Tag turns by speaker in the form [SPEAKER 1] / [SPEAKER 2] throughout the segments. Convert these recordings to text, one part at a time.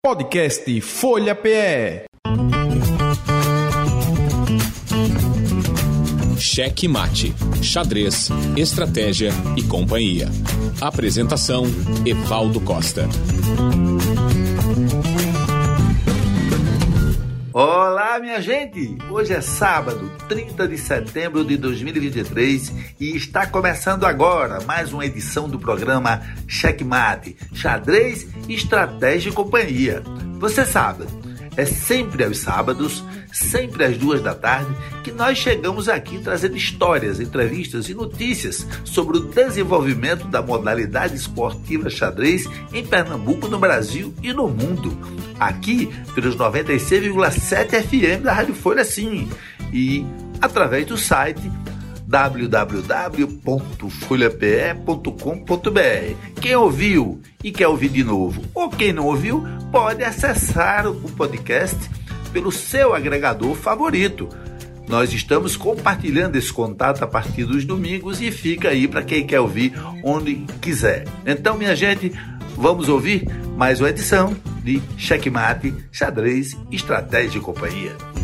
[SPEAKER 1] Podcast Folha PE.
[SPEAKER 2] Cheque Mate, Xadrez, Estratégia e Companhia. Apresentação: Evaldo Costa.
[SPEAKER 3] Olá, minha gente! Hoje é sábado, 30 de setembro de 2023 e está começando agora mais uma edição do programa Checkmate, Xadrez, Estratégia e Companhia. Você sabe, é sempre aos sábados, sempre às duas da tarde, que nós chegamos aqui trazendo histórias, entrevistas e notícias sobre o desenvolvimento da modalidade esportiva xadrez em Pernambuco, no Brasil e no mundo. Aqui pelos 96,7 FM da Rádio Folha Sim e através do site www.folhape.com.br. Quem ouviu e quer ouvir de novo, ou quem não ouviu, pode acessar o podcast pelo seu agregador favorito. Nós estamos compartilhando esse contato a partir dos domingos e fica aí para quem quer ouvir onde quiser. Então, minha gente, vamos ouvir mais uma edição de Checkmate, Xadrez, Estratégia e Companhia.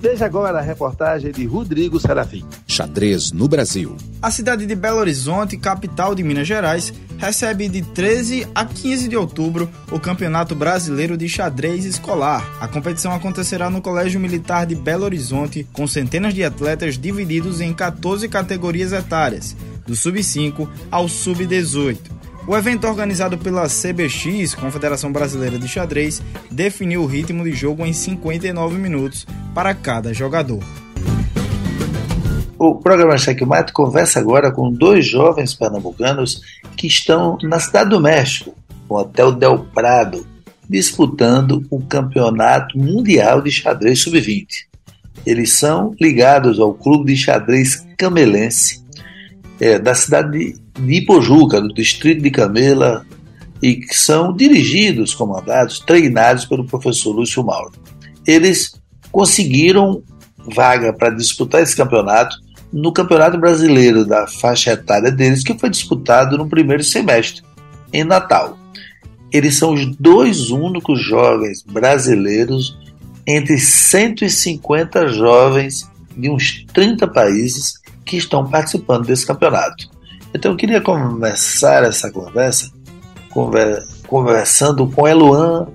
[SPEAKER 3] Veja agora a reportagem de Rodrigo Serafim.
[SPEAKER 2] Xadrez no Brasil.
[SPEAKER 4] A cidade de Belo Horizonte, capital de Minas Gerais, recebe de 13 a 15 de outubro o Campeonato Brasileiro de Xadrez Escolar. A competição acontecerá no Colégio Militar de Belo Horizonte, com centenas de atletas divididos em 14 categorias etárias, do sub-5 ao sub-18. O evento organizado pela CBX, Confederação Brasileira de Xadrez, definiu o ritmo de jogo em 59 minutos para cada jogador.
[SPEAKER 3] O programa Checkmate conversa agora com dois jovens pernambucanos que estão na cidade do México, no Hotel Del Prado, disputando o campeonato mundial de xadrez sub-20. Eles são ligados ao clube de xadrez camelense é, da cidade de de Ipojuca, do distrito de Camela, e que são dirigidos, comandados, treinados pelo professor Lúcio Mauro. Eles conseguiram vaga para disputar esse campeonato no Campeonato Brasileiro da faixa etária deles, que foi disputado no primeiro semestre, em Natal. Eles são os dois únicos jovens brasileiros entre 150 jovens de uns 30 países que estão participando desse campeonato. Então eu queria começar essa conversa conver, conversando com Eluan,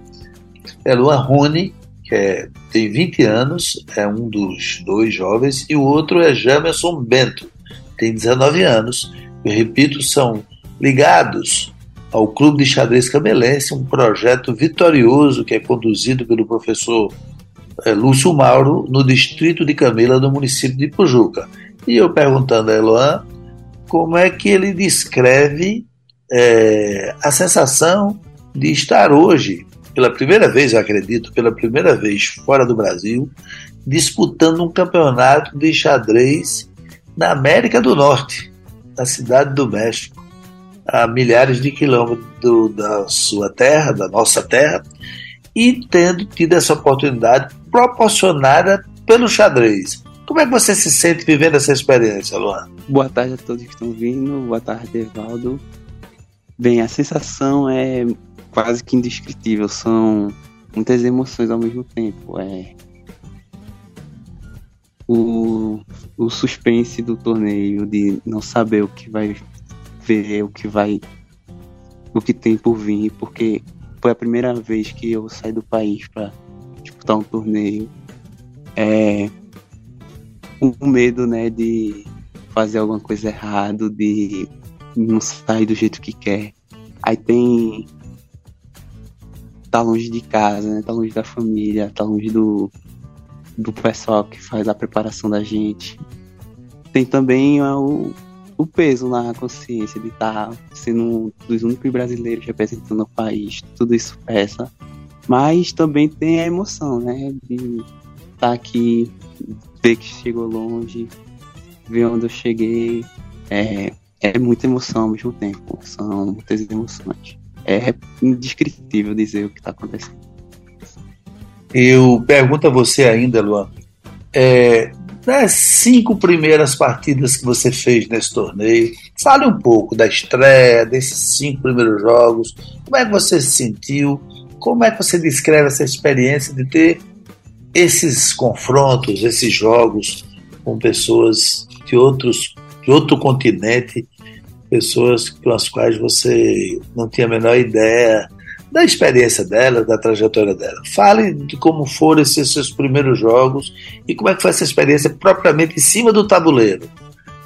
[SPEAKER 3] Eluan Rony, que é, tem 20 anos, é um dos dois jovens, e o outro é Jamerson Bento, tem 19 anos. Eu repito, são ligados ao Clube de Xadrez Camelense, um projeto vitorioso que é conduzido pelo professor é, Lúcio Mauro, no distrito de Camila, no município de Pujuca. E eu perguntando a Eloan como é que ele descreve é, a sensação de estar hoje, pela primeira vez, eu acredito, pela primeira vez fora do Brasil, disputando um campeonato de xadrez na América do Norte, na cidade do México, a milhares de quilômetros do, da sua terra, da nossa terra, e tendo tido essa oportunidade proporcionada pelo xadrez. Como é que você se sente vivendo essa experiência, Luan?
[SPEAKER 5] Boa tarde a todos que estão vindo, boa tarde, Evaldo. Bem, a sensação é quase que indescritível, são muitas emoções ao mesmo tempo. É o, o suspense do torneio, de não saber o que vai ver, o que vai. o que tem por vir, porque foi a primeira vez que eu saí do país para disputar um torneio. É, o medo, né, de fazer alguma coisa errada, de não sair do jeito que quer. Aí tem tá longe de casa, né? Tá longe da família, tá longe do, do pessoal que faz a preparação da gente. Tem também o, o peso na consciência de estar tá sendo um dos únicos brasileiros representando o país. Tudo isso pesa. Mas também tem a emoção, né? De estar tá aqui, ver que chegou longe, ver onde eu cheguei. É, é muita emoção ao mesmo tempo. São muitas emoções. É indescritível dizer o que está acontecendo.
[SPEAKER 3] Eu pergunto a você ainda, Luan. É, das cinco primeiras partidas que você fez nesse torneio. Fale um pouco da estreia, desses cinco primeiros jogos. Como é que você se sentiu? Como é que você descreve essa experiência de ter esses confrontos, esses jogos com pessoas de outros de outro continente, pessoas com as quais você não tinha a menor ideia da experiência dela, da trajetória dela. Fale de como foram esses seus primeiros jogos e como é que foi essa experiência propriamente em cima do tabuleiro.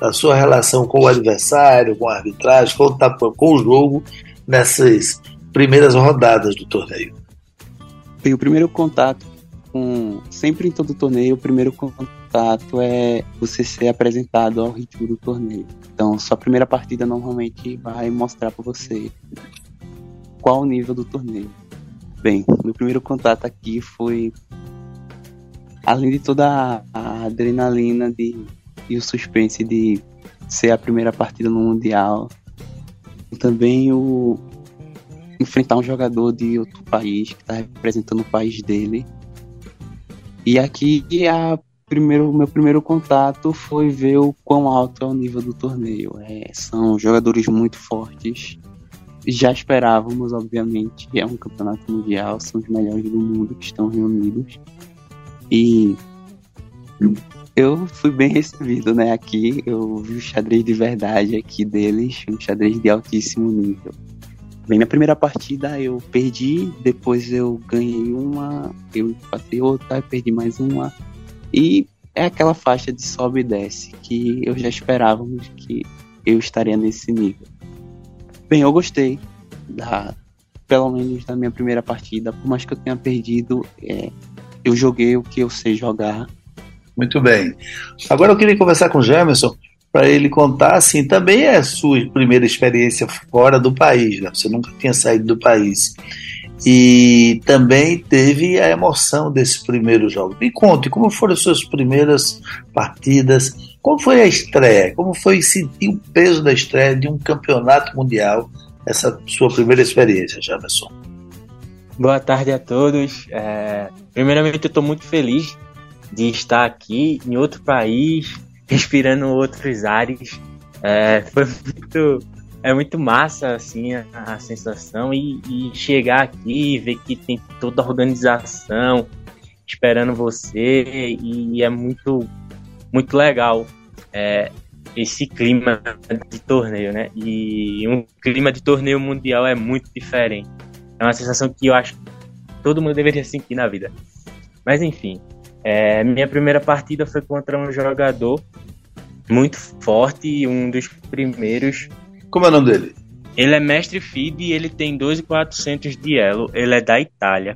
[SPEAKER 3] A sua relação com o adversário, com a arbitragem, com o, com o jogo nessas primeiras rodadas do torneio.
[SPEAKER 5] Bem, o primeiro contato com. Sempre em todo torneio, o primeiro contato é você ser apresentado ao ritmo do torneio. Então, sua primeira partida normalmente vai mostrar para você qual o nível do torneio. Bem, meu primeiro contato aqui foi, além de toda a adrenalina de, e o suspense de ser a primeira partida no Mundial, também o enfrentar um jogador de outro país que está representando o país dele. E aqui a primeiro, meu primeiro contato foi ver o quão alto é o nível do torneio. É, são jogadores muito fortes já esperávamos, obviamente, é um campeonato mundial, são os melhores do mundo que estão reunidos. E eu fui bem recebido, né? Aqui eu vi o xadrez de verdade aqui deles, um xadrez de altíssimo nível. Bem, na primeira partida eu perdi, depois eu ganhei uma, eu empatei outra, perdi mais uma. E é aquela faixa de sobe e desce que eu já esperávamos que eu estaria nesse nível. Bem, eu gostei da, pelo menos da minha primeira partida, por mais que eu tenha perdido, é, eu joguei o que eu sei jogar.
[SPEAKER 3] Muito bem. Agora eu queria conversar com o Jamerson para ele contar, assim, também é a sua primeira experiência fora do país, né? Você nunca tinha saído do país. E também teve a emoção desse primeiro jogo. Me conte, como foram as suas primeiras partidas? Como foi a estreia? Como foi sentir o peso da estreia de um campeonato mundial? Essa sua primeira experiência, Jamerson.
[SPEAKER 6] Boa tarde a todos. É, primeiramente, eu estou muito feliz de estar aqui em outro país, respirando outros ares. É, foi muito, é muito massa assim a, a sensação e, e, chegar aqui e ver que tem toda a organização esperando você e é muito muito legal é, esse clima de torneio, né? E um clima de torneio mundial é muito diferente. É uma sensação que eu acho que todo mundo deveria sentir na vida. Mas enfim, é, minha primeira partida foi contra um jogador muito forte, um dos primeiros.
[SPEAKER 3] Como é o nome dele?
[SPEAKER 6] Ele é mestre feed e ele tem 12,400 de elo. Ele é da Itália.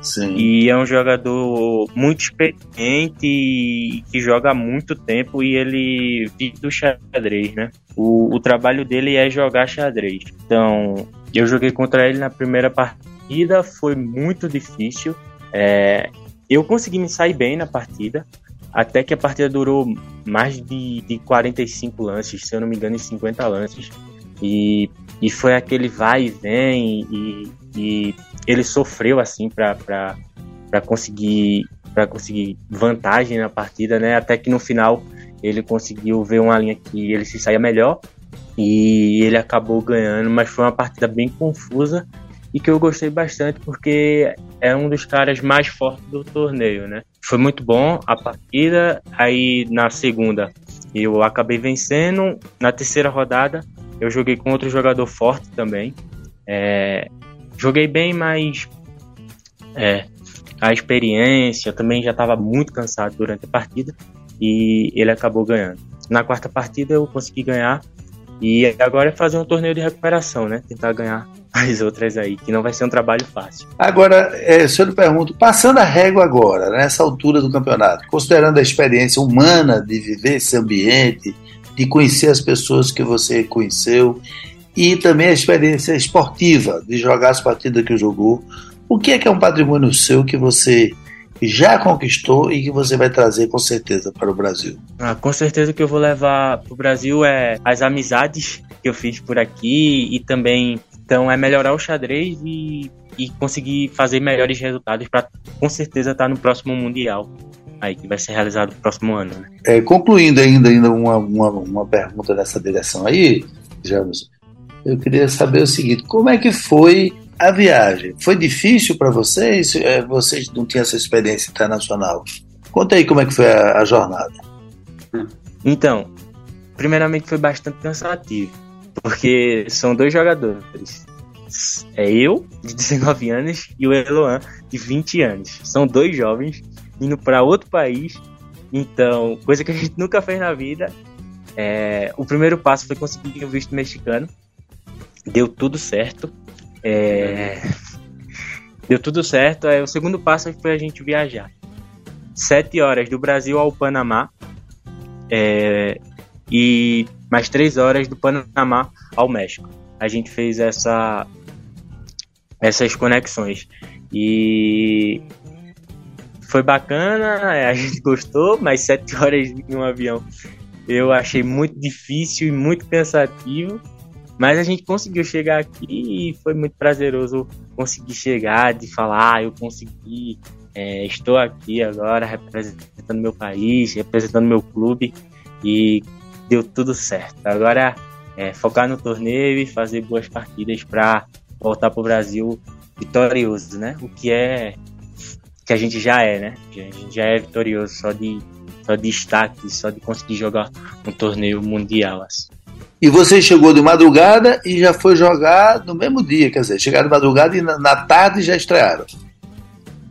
[SPEAKER 3] Sim.
[SPEAKER 6] E é um jogador muito experiente e que joga há muito tempo e ele vive do xadrez, né? O, o trabalho dele é jogar xadrez. Então, eu joguei contra ele na primeira partida, foi muito difícil. É, eu consegui me sair bem na partida, até que a partida durou mais de, de 45 lances, se eu não me engano, em 50 lances. E, e foi aquele vai e vem, e, e ele sofreu assim para conseguir para conseguir vantagem na partida, né? Até que no final ele conseguiu ver uma linha que ele se saía melhor e ele acabou ganhando, mas foi uma partida bem confusa e que eu gostei bastante porque é um dos caras mais fortes do torneio, né? Foi muito bom a partida, aí na segunda eu acabei vencendo, na terceira rodada eu joguei com outro jogador forte também, é, Joguei bem, mas é, a experiência também já estava muito cansado durante a partida e ele acabou ganhando. Na quarta partida eu consegui ganhar e agora é fazer um torneio de recuperação, né? Tentar ganhar as outras aí, que não vai ser um trabalho fácil.
[SPEAKER 3] Agora, é, se eu lhe pergunto, passando a régua agora, nessa altura do campeonato, considerando a experiência humana de viver esse ambiente, de conhecer as pessoas que você conheceu e também a experiência esportiva de jogar as partidas que jogou. O que é que é um patrimônio seu que você já conquistou e que você vai trazer com certeza para o Brasil?
[SPEAKER 6] Ah, com certeza que eu vou levar para o Brasil é as amizades que eu fiz por aqui e também então é melhorar o xadrez e, e conseguir fazer melhores resultados para com certeza estar tá no próximo mundial. aí que vai ser realizado no próximo ano. Né?
[SPEAKER 3] É, concluindo ainda, ainda uma, uma, uma pergunta nessa direção aí, James, eu queria saber o seguinte: como é que foi a viagem? Foi difícil para vocês? É, vocês não tinham essa experiência internacional? Conta aí como é que foi a, a jornada.
[SPEAKER 6] Então, primeiramente foi bastante cansativo, porque são dois jogadores. É eu, de 19 anos, e o Eloan, de 20 anos. São dois jovens indo para outro país. Então, coisa que a gente nunca fez na vida. É, o primeiro passo foi conseguir o visto mexicano. Deu tudo certo. É, deu tudo certo. Aí, o segundo passo foi a gente viajar. Sete horas do Brasil ao Panamá. É, e mais três horas do Panamá ao México. A gente fez essa, essas conexões. E foi bacana, é, a gente gostou, mas sete horas em um avião eu achei muito difícil e muito cansativo. Mas a gente conseguiu chegar aqui e foi muito prazeroso conseguir chegar, de falar, ah, eu consegui, é, estou aqui agora representando meu país, representando meu clube e deu tudo certo. Agora é focar no torneio e fazer boas partidas para voltar para o Brasil vitorioso, né? O que é que a gente já é, né? A gente já é vitorioso só de só de estar aqui, só de conseguir jogar um torneio mundial. Assim.
[SPEAKER 3] E você chegou de madrugada e já foi jogar no mesmo dia, quer dizer, chegaram de madrugada e na, tarde já estrearam.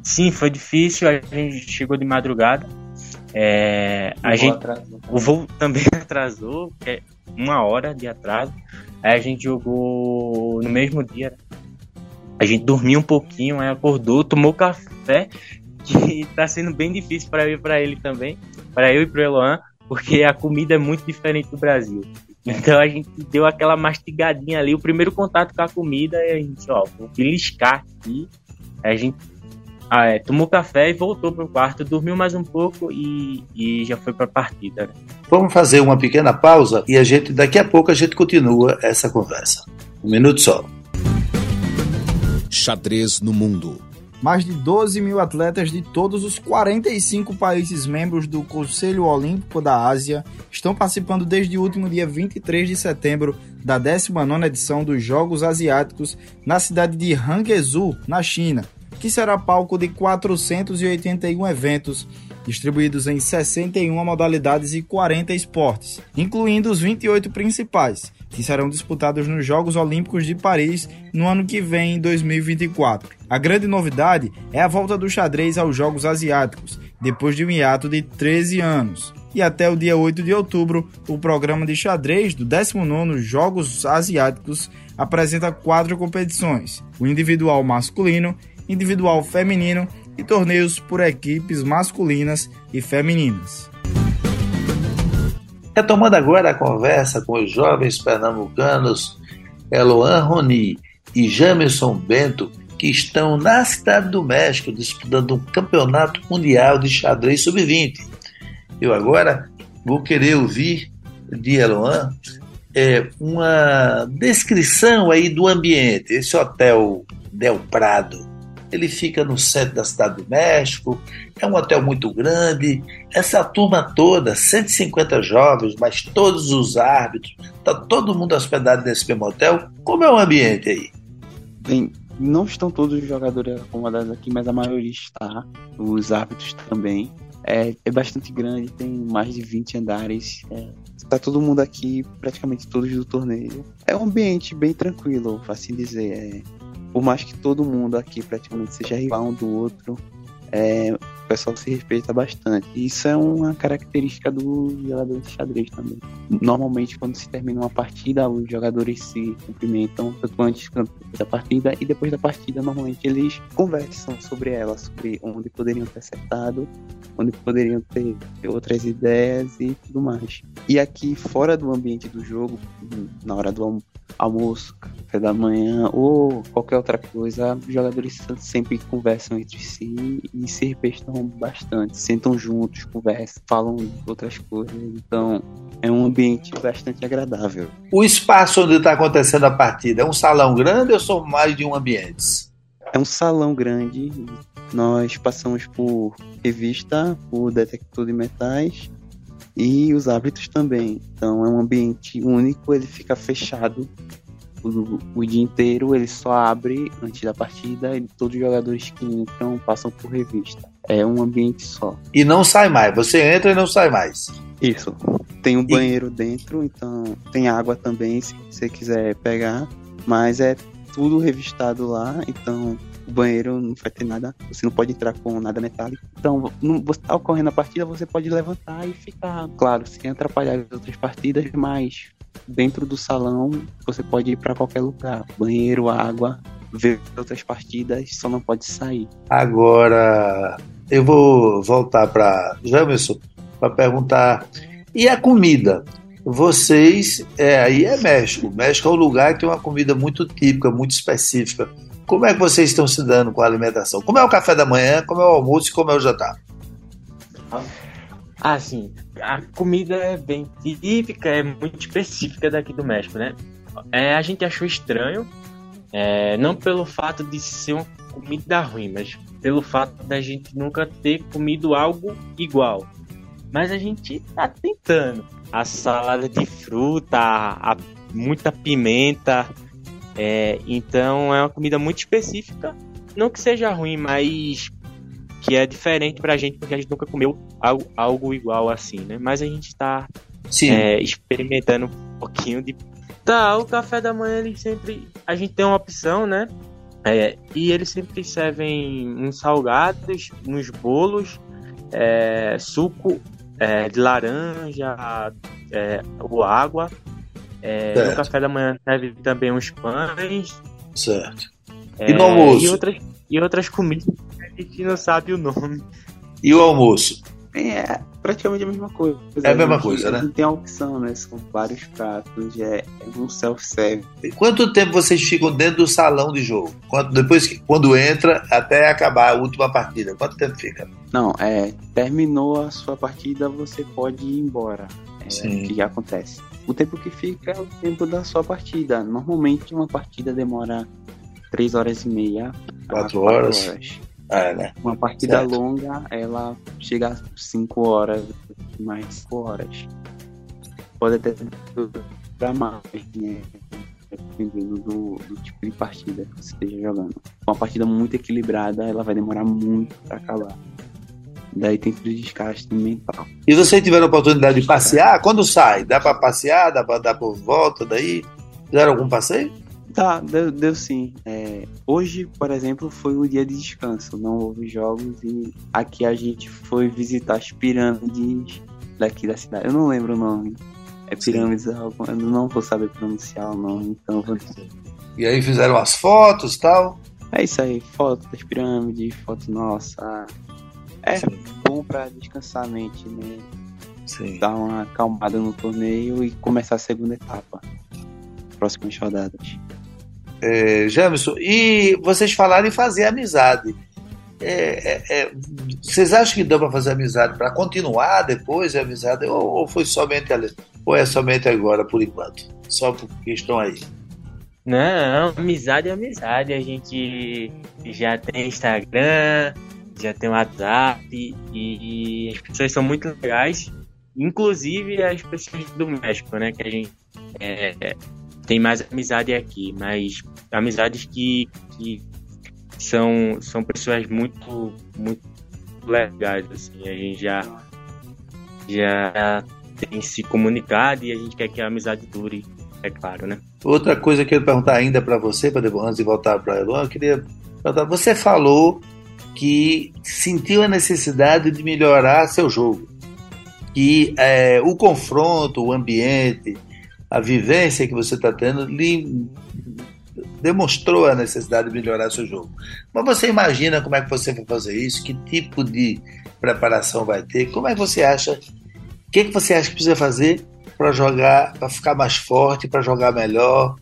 [SPEAKER 6] Sim, foi difícil, a gente chegou de madrugada. É, a gente, atrasou. o voo também atrasou, é uma hora de atraso. Aí a gente jogou no mesmo dia. A gente dormiu um pouquinho, aí acordou, tomou café, que tá sendo bem difícil para ir para ele também, para eu e pro Eloan, porque a comida é muito diferente do Brasil. Então a gente deu aquela mastigadinha ali, o primeiro contato com a comida, e a gente, ó, vou beliscar aqui. A gente ah, é, tomou café e voltou pro quarto, dormiu mais um pouco e, e já foi pra partida. Né?
[SPEAKER 3] Vamos fazer uma pequena pausa e a gente daqui a pouco a gente continua essa conversa. Um minuto só.
[SPEAKER 2] Xadrez no mundo.
[SPEAKER 4] Mais de 12 mil atletas de todos os 45 países membros do Conselho Olímpico da Ásia estão participando desde o último dia 23 de setembro da 19ª edição dos Jogos Asiáticos na cidade de Hangzhou, na China, que será palco de 481 eventos distribuídos em 61 modalidades e 40 esportes, incluindo os 28 principais, que serão disputados nos Jogos Olímpicos de Paris no ano que vem, em 2024. A grande novidade é a volta do xadrez aos Jogos Asiáticos, depois de um hiato de 13 anos. E até o dia 8 de outubro, o programa de xadrez do 19º Jogos Asiáticos apresenta quatro competições: o individual masculino, individual feminino e torneios por equipes masculinas e femininas.
[SPEAKER 3] Retomando agora a conversa com os jovens pernambucanos Eloan Roni e Jamerson Bento, que estão na Cidade do México disputando um campeonato mundial de xadrez sub-20. Eu agora vou querer ouvir de Eloan é, uma descrição aí do ambiente, esse hotel Del Prado ele fica no centro da cidade do México, é um hotel muito grande. Essa turma toda, 150 jovens, mas todos os árbitros, tá todo mundo hospedado nesse mesmo hotel. Como é o ambiente aí?
[SPEAKER 5] Bem, não estão todos os jogadores acomodados aqui, mas a maioria está, os árbitros também. É, é bastante grande, tem mais de 20 andares. É, tá todo mundo aqui, praticamente todos do torneio. É um ambiente bem tranquilo, assim dizer. É, por mais que todo mundo aqui praticamente seja rival um do outro, é, o pessoal se respeita bastante. Isso é uma característica do jogador de xadrez também. Normalmente, quando se termina uma partida, os jogadores se cumprimentam tanto antes da partida e depois da partida, normalmente eles conversam sobre ela, sobre onde poderiam ter acertado, onde poderiam ter outras ideias e tudo mais. E aqui, fora do ambiente do jogo, na hora do almoço, café da manhã ou qualquer outra coisa, os jogadores sempre conversam entre si e se respeitam bastante, sentam juntos, conversam, falam outras coisas. Então é um ambiente bastante agradável.
[SPEAKER 3] O espaço onde está acontecendo a partida é um salão grande ou são mais de um ambiente?
[SPEAKER 5] É um salão grande, nós passamos por revista, por detector de metais e os árbitros também. Então é um ambiente único, ele fica fechado o, o, dia inteiro, ele só abre antes da partida e todos os jogadores que entram passam por revista. É um ambiente só.
[SPEAKER 3] E não sai mais, você entra e não sai mais.
[SPEAKER 5] Isso. Tem um banheiro e... dentro, então tem água também se você quiser pegar, mas é tudo revistado lá, então o banheiro não vai ter nada, você não pode entrar com nada metálico. Então, não, você tá ocorrendo a partida, você pode levantar e ficar, claro, sem atrapalhar as outras partidas, mas dentro do salão você pode ir para qualquer lugar, banheiro, água, ver outras partidas, só não pode sair.
[SPEAKER 3] Agora, eu vou voltar para Jamerson para perguntar e a comida? Vocês, é, aí é México. México é um lugar que tem uma comida muito típica, muito específica. Como é que vocês estão se dando com a alimentação? Como é o café da manhã, como é o almoço e como é o jantar?
[SPEAKER 6] Ah, sim. A comida é bem típica, é muito específica daqui do México, né? É, a gente achou estranho, é, não pelo fato de ser uma comida ruim, mas pelo fato da gente nunca ter comido algo igual. Mas a gente tá tentando. A salada de fruta, a, a muita pimenta, é, então é uma comida muito específica. Não que seja ruim, mas que é diferente pra gente, porque a gente nunca comeu algo, algo igual assim, né? Mas a gente tá é, experimentando um pouquinho de. Tá, o café da manhã ele sempre. A gente tem uma opção, né? É, e eles sempre servem uns salgados, uns bolos, é, suco é, de laranja, é, ou água é, no café da manhã serve também uns pães.
[SPEAKER 3] Certo. É, e no almoço?
[SPEAKER 6] E outras, e outras comidas que a gente não sabe o nome.
[SPEAKER 3] E o almoço?
[SPEAKER 5] É praticamente a mesma coisa.
[SPEAKER 3] É a mesma a coisa, né?
[SPEAKER 5] Não tem a opção, né? São vários pratos, é, é um self-service.
[SPEAKER 3] Quanto tempo vocês ficam dentro do salão de jogo? Quanto, depois que quando entra até acabar a última partida, quanto tempo fica?
[SPEAKER 5] Não, é terminou a sua partida, você pode ir embora. É Sim. o que acontece. O tempo que fica é o tempo da sua partida. Normalmente uma partida demora 3 horas e meia.
[SPEAKER 3] 4 horas. horas. É, né?
[SPEAKER 5] Uma partida certo. longa, ela chega a 5 horas, mais 5 horas. Pode até durar mais, né? Dependendo do, do, tipo de partida que você esteja jogando. Uma partida muito equilibrada, ela vai demorar muito para acabar. Daí tem que desgaste mental.
[SPEAKER 3] E você tiver a oportunidade de passear, quando sai? Dá para passear? Dá para dar por volta daí? Fizeram algum passeio?
[SPEAKER 5] Tá, deu, deu sim. É, hoje, por exemplo, foi o dia de descanso, não houve jogos e aqui a gente foi visitar as pirâmides daqui da cidade. Eu não lembro o nome. É pirâmides, eu não vou saber pronunciar o nome, então vou
[SPEAKER 3] E aí fizeram as fotos e tal?
[SPEAKER 5] É isso aí, foto das pirâmides, foto nossa, é Sim. bom para descansar a mente, né? Sim. Dar uma acalmada no torneio e começar a segunda etapa. Próximas rodadas.
[SPEAKER 3] É, Jamison, e vocês falaram em fazer amizade. É, é, é vocês acham que dá para fazer amizade para continuar depois a amizade ou, ou, foi somente ali, ou é somente agora por enquanto só porque estão aí
[SPEAKER 6] não amizade é amizade a gente já tem Instagram já tem o WhatsApp e as pessoas são muito legais, inclusive as pessoas do México, né? Que a gente é, tem mais amizade aqui, mas amizades que, que são, são pessoas muito, muito legais, assim, a gente já, já tem se comunicado e a gente quer que a amizade dure, é claro, né?
[SPEAKER 3] Outra coisa que eu quero perguntar ainda para você, para antes de voltar para Elon, eu queria perguntar, você falou que sentiu a necessidade de melhorar seu jogo. Que é, o confronto, o ambiente, a vivência que você está tendo lhe demonstrou a necessidade de melhorar seu jogo. Mas você imagina como é que você vai fazer isso? Que tipo de preparação vai ter? Como é que você acha? O que, que você acha que precisa fazer para jogar, para ficar mais forte, para jogar melhor,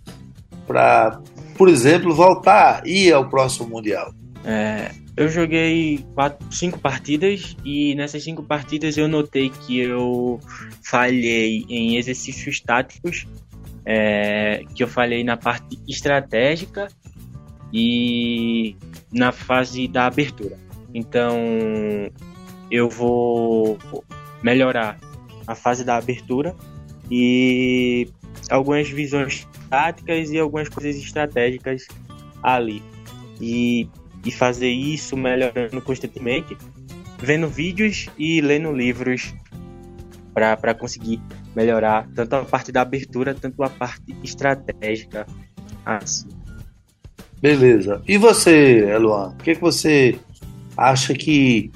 [SPEAKER 3] para, por exemplo, voltar e ir ao próximo mundial?
[SPEAKER 6] É, eu joguei quatro, cinco partidas e nessas cinco partidas eu notei que eu falhei em exercícios táticos, é, que eu falhei na parte estratégica e na fase da abertura. Então eu vou melhorar a fase da abertura e algumas visões táticas e algumas coisas estratégicas ali. E, e fazer isso melhorando constantemente, vendo vídeos e lendo livros para conseguir melhorar tanto a parte da abertura, tanto a parte estratégica. Assim.
[SPEAKER 3] Beleza. E você, Eluan? O que, que você acha que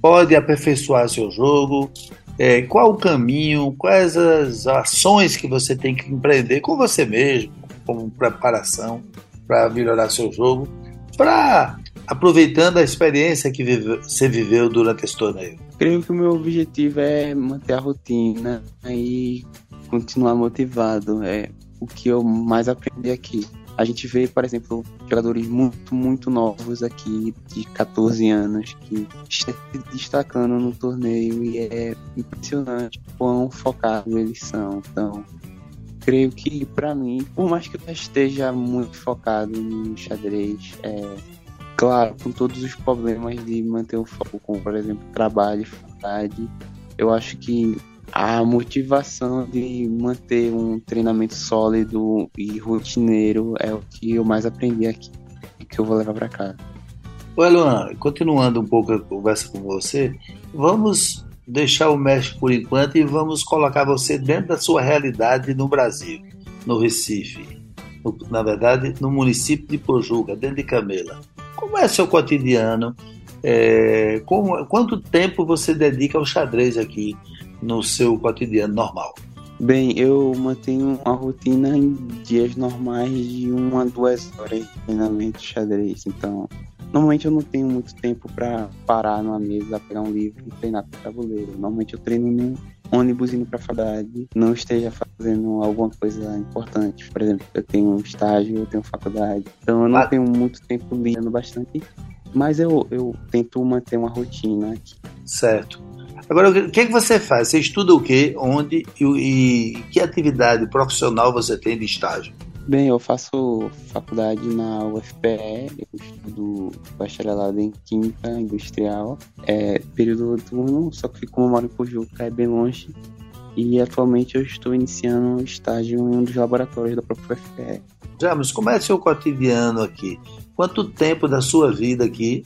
[SPEAKER 3] pode aperfeiçoar seu jogo? É, qual o caminho? Quais as ações que você tem que empreender com você mesmo, como preparação para melhorar seu jogo, para aproveitando a experiência que vive, você viveu durante esse torneio?
[SPEAKER 5] Creio que o meu objetivo é manter a rotina e continuar motivado. É o que eu mais aprendi aqui. A gente vê, por exemplo, jogadores muito, muito novos aqui, de 14 anos, que estão se destacando no torneio e é impressionante quão focados eles são. Então, creio que, para mim, por mais que eu esteja muito focado no xadrez, é, claro, com todos os problemas de manter o foco, como, por exemplo, trabalho faculdade, eu acho que a motivação de manter um treinamento sólido e rotineiro é o que eu mais aprendi aqui e que eu vou levar para casa.
[SPEAKER 3] Oi, Luan, continuando um pouco a conversa com você, vamos deixar o México por enquanto e vamos colocar você dentro da sua realidade no Brasil, no Recife, no, na verdade, no município de Pojuca, dentro de Camela. Como é seu cotidiano? É, como, quanto tempo você dedica ao xadrez aqui? no seu cotidiano normal?
[SPEAKER 5] Bem, eu mantenho uma rotina em dias normais de uma a duas horas de treinamento de xadrez. Então, normalmente eu não tenho muito tempo para parar numa mesa, pegar um livro e treinar o tabuleiro. Normalmente eu treino no ônibus indo para a faculdade, não esteja fazendo alguma coisa importante. Por exemplo, eu tenho um estágio, eu tenho faculdade. Então eu não ah. tenho muito tempo lendo bastante, mas eu, eu tento manter uma rotina aqui.
[SPEAKER 3] Certo. Agora, o que, é que você faz? Você estuda o quê? Onde? E, e que atividade profissional você tem de estágio?
[SPEAKER 5] Bem, eu faço faculdade na UFPE, eu estudo bacharelado em Química Industrial, é período noturno, só que como eu moro em Pojuca, é bem longe, e atualmente eu estou iniciando um estágio em um dos laboratórios da própria UFPE.
[SPEAKER 3] Já, mas como é seu cotidiano aqui? Quanto tempo da sua vida aqui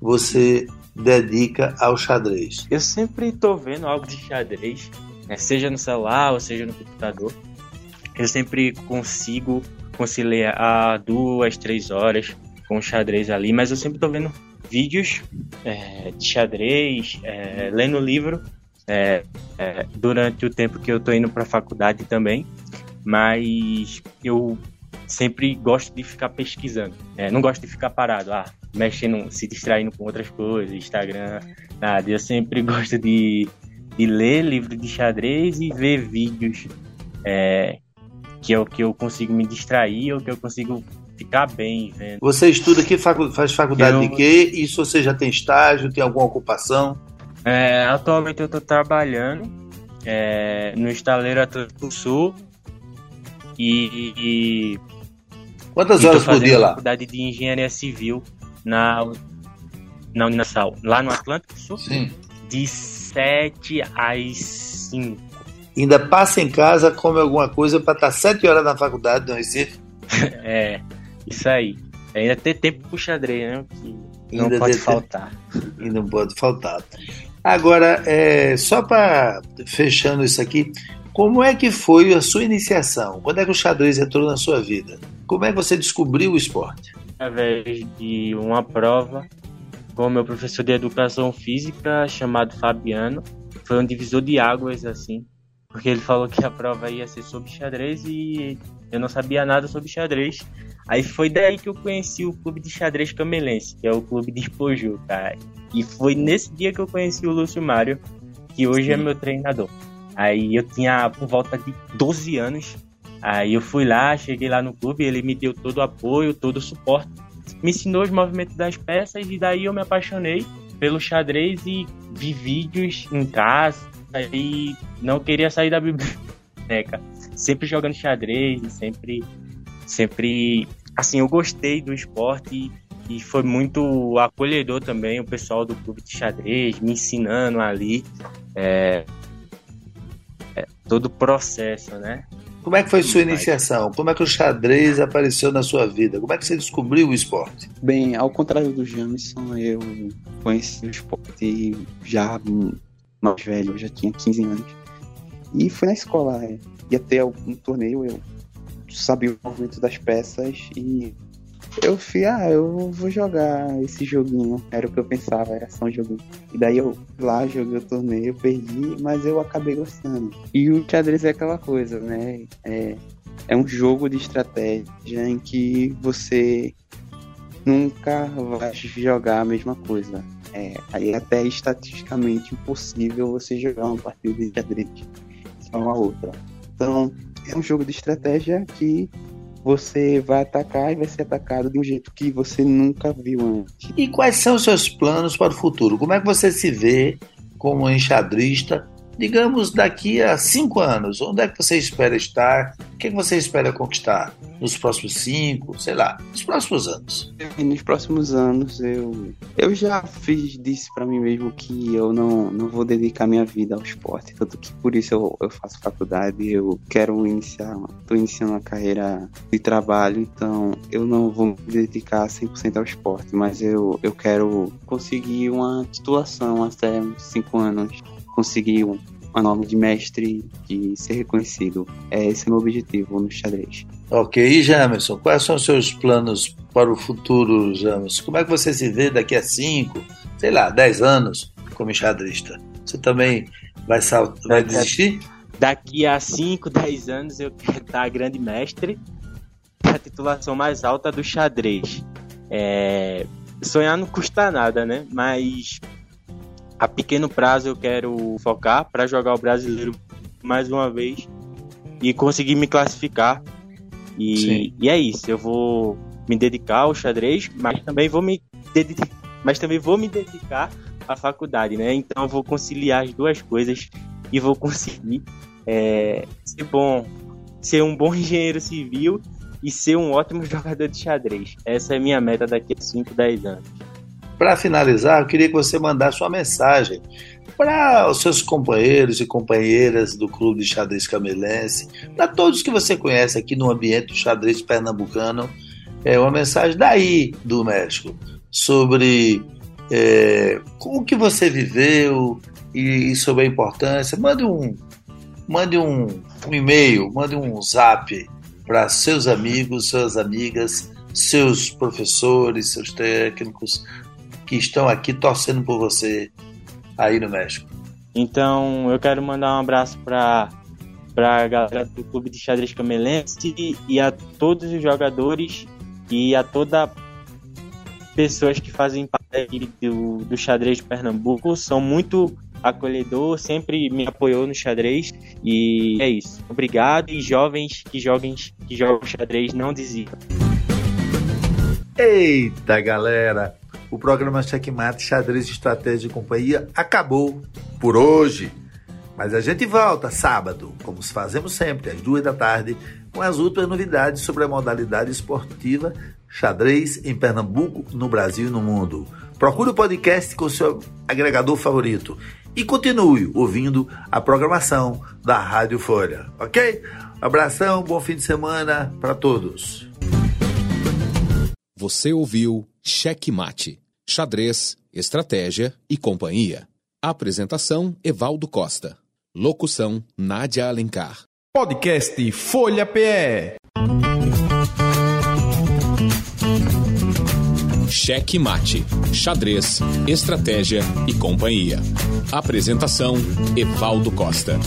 [SPEAKER 3] você dedica ao xadrez?
[SPEAKER 6] Eu sempre estou vendo algo de xadrez, né? seja no celular ou seja no computador. Eu sempre consigo conciliar duas, três horas com o xadrez ali, mas eu sempre estou vendo vídeos é, de xadrez, é, lendo livro é, é durante o tempo que eu estou indo para a faculdade também, mas eu sempre gosto de ficar pesquisando. É, não gosto de ficar parado, ah, mexendo, se distraindo com outras coisas, Instagram, nada. Eu sempre gosto de, de ler livro de xadrez e ver vídeos é, que é o que eu consigo me distrair ou que eu consigo ficar bem vendo.
[SPEAKER 3] Você estuda aqui, faz faculdade eu... de quê? Isso você já tem estágio, tem alguma ocupação?
[SPEAKER 6] É, atualmente eu estou trabalhando é, no estaleiro Atlântico Sul e, e
[SPEAKER 3] Quantas horas por dia lá?
[SPEAKER 6] Faculdade de Engenharia Civil na, na Uninasal, lá no Atlântico Sul.
[SPEAKER 3] Sim.
[SPEAKER 6] De 7 às 5.
[SPEAKER 3] Ainda passa em casa, come alguma coisa para estar 7 horas na faculdade no Recife?
[SPEAKER 6] é, isso aí. Ainda tem tempo pro xadrez, né? Que não Ainda pode faltar.
[SPEAKER 3] E não pode faltar. Agora, é, só para fechando isso aqui, como é que foi a sua iniciação? Quando é que o xadrez entrou na sua vida? Como é que você descobriu o esporte?
[SPEAKER 6] Através de uma prova com meu professor de educação física chamado Fabiano. Foi um divisor de águas, assim, porque ele falou que a prova ia ser sobre xadrez e eu não sabia nada sobre xadrez. Aí foi daí que eu conheci o clube de xadrez camelense, que é o clube de Pojuca. E foi nesse dia que eu conheci o Lúcio Mário, que hoje é Sim. é meu treinador. Aí eu tinha por volta de 12 anos Aí eu fui lá, cheguei lá no clube, ele me deu todo o apoio, todo o suporte, me ensinou os movimentos das peças e daí eu me apaixonei pelo xadrez e vi vídeos em casa e não queria sair da biblioteca. Sempre jogando xadrez, sempre sempre assim, eu gostei do esporte e foi muito acolhedor também o pessoal do clube de xadrez, me ensinando ali é, é, todo o processo, né?
[SPEAKER 3] Como é que foi sua iniciação? Como é que o xadrez apareceu na sua vida? Como é que você descobriu o esporte?
[SPEAKER 5] Bem, ao contrário do Jamison, eu conheci o esporte já mais velho, eu já tinha 15 anos. E fui na escola, é, ia ter um torneio, eu sabia o movimento das peças e eu fui, ah, eu vou jogar esse joguinho. Era o que eu pensava, era só um joguinho. E daí eu lá joguei o torneio, perdi, mas eu acabei gostando. E o xadrez é aquela coisa, né? É, é um jogo de estratégia em que você nunca vai jogar a mesma coisa. É, aí é até estatisticamente impossível você jogar uma partida de xadrez só uma outra. Então, é um jogo de estratégia que você vai atacar e vai ser atacado de um jeito que você nunca viu antes.
[SPEAKER 3] E quais são os seus planos para o futuro? Como é que você se vê como enxadrista digamos, daqui a cinco anos, onde é que você espera estar? O que, é você espera conquistar nos próximos cinco, sei lá, nos próximos anos?
[SPEAKER 5] Nos próximos anos, eu, eu já fiz disse para mim mesmo que eu não, não vou dedicar minha vida ao esporte, tanto que por isso eu, eu faço faculdade, eu quero iniciar, estou iniciando uma carreira de trabalho, então eu não vou me dedicar 100% ao esporte, mas eu, eu quero conseguir uma titulação até cinco anos conseguir um, uma nome de mestre e ser reconhecido. É esse o meu objetivo no xadrez.
[SPEAKER 3] Ok, e Jamerson, quais são os seus planos para o futuro, Jamerson? Como é que você se vê daqui a 5, sei lá, 10 anos como xadrista? Você também vai, vai desistir?
[SPEAKER 6] Daqui a 5, 10 anos eu quero estar grande mestre a titulação mais alta do xadrez. É... Sonhar não custa nada, né? Mas a pequeno prazo eu quero focar para jogar o brasileiro mais uma vez e conseguir me classificar. E, e, é isso, eu vou me dedicar ao xadrez, mas também vou me dedicar, mas também vou me dedicar à faculdade, né? Então eu vou conciliar as duas coisas e vou conseguir é, ser bom, ser um bom engenheiro civil e ser um ótimo jogador de xadrez. Essa é a minha meta daqui a 5, 10 anos.
[SPEAKER 3] Para finalizar, eu queria que você mandasse uma mensagem para os seus companheiros e companheiras do Clube de Xadrez Camelense, para todos que você conhece aqui no ambiente do xadrez pernambucano, é uma mensagem daí do México sobre é, o que você viveu e, e, sobre a importância. Mande um, mande um, um e-mail, mande um zap para seus amigos, suas amigas, seus professores, seus técnicos, que estão aqui torcendo por você aí no México.
[SPEAKER 6] Então, eu quero mandar um abraço para para a galera do Clube de Xadrez Camelense e a todos os jogadores e a toda pessoas que fazem parte do, do xadrez de Pernambuco. São muito acolhedor, sempre me apoiou no xadrez e é isso. Obrigado e jovens que joguem que jogam xadrez não desistam.
[SPEAKER 3] Eita, galera! O programa Checkmate Xadrez Estratégia e Companhia acabou por hoje. Mas a gente volta sábado, como fazemos sempre, às duas da tarde, com as últimas novidades sobre a modalidade esportiva xadrez em Pernambuco, no Brasil e no mundo. Procure o podcast com seu agregador favorito e continue ouvindo a programação da Rádio Folha, ok? abração, bom fim de semana para todos.
[SPEAKER 2] Você ouviu Cheque Mate Xadrez, Estratégia e Companhia. Apresentação: Evaldo Costa. Locução: Nádia Alencar.
[SPEAKER 1] Podcast Folha PE.
[SPEAKER 2] Cheque Mate. Xadrez, Estratégia e Companhia. Apresentação: Evaldo Costa.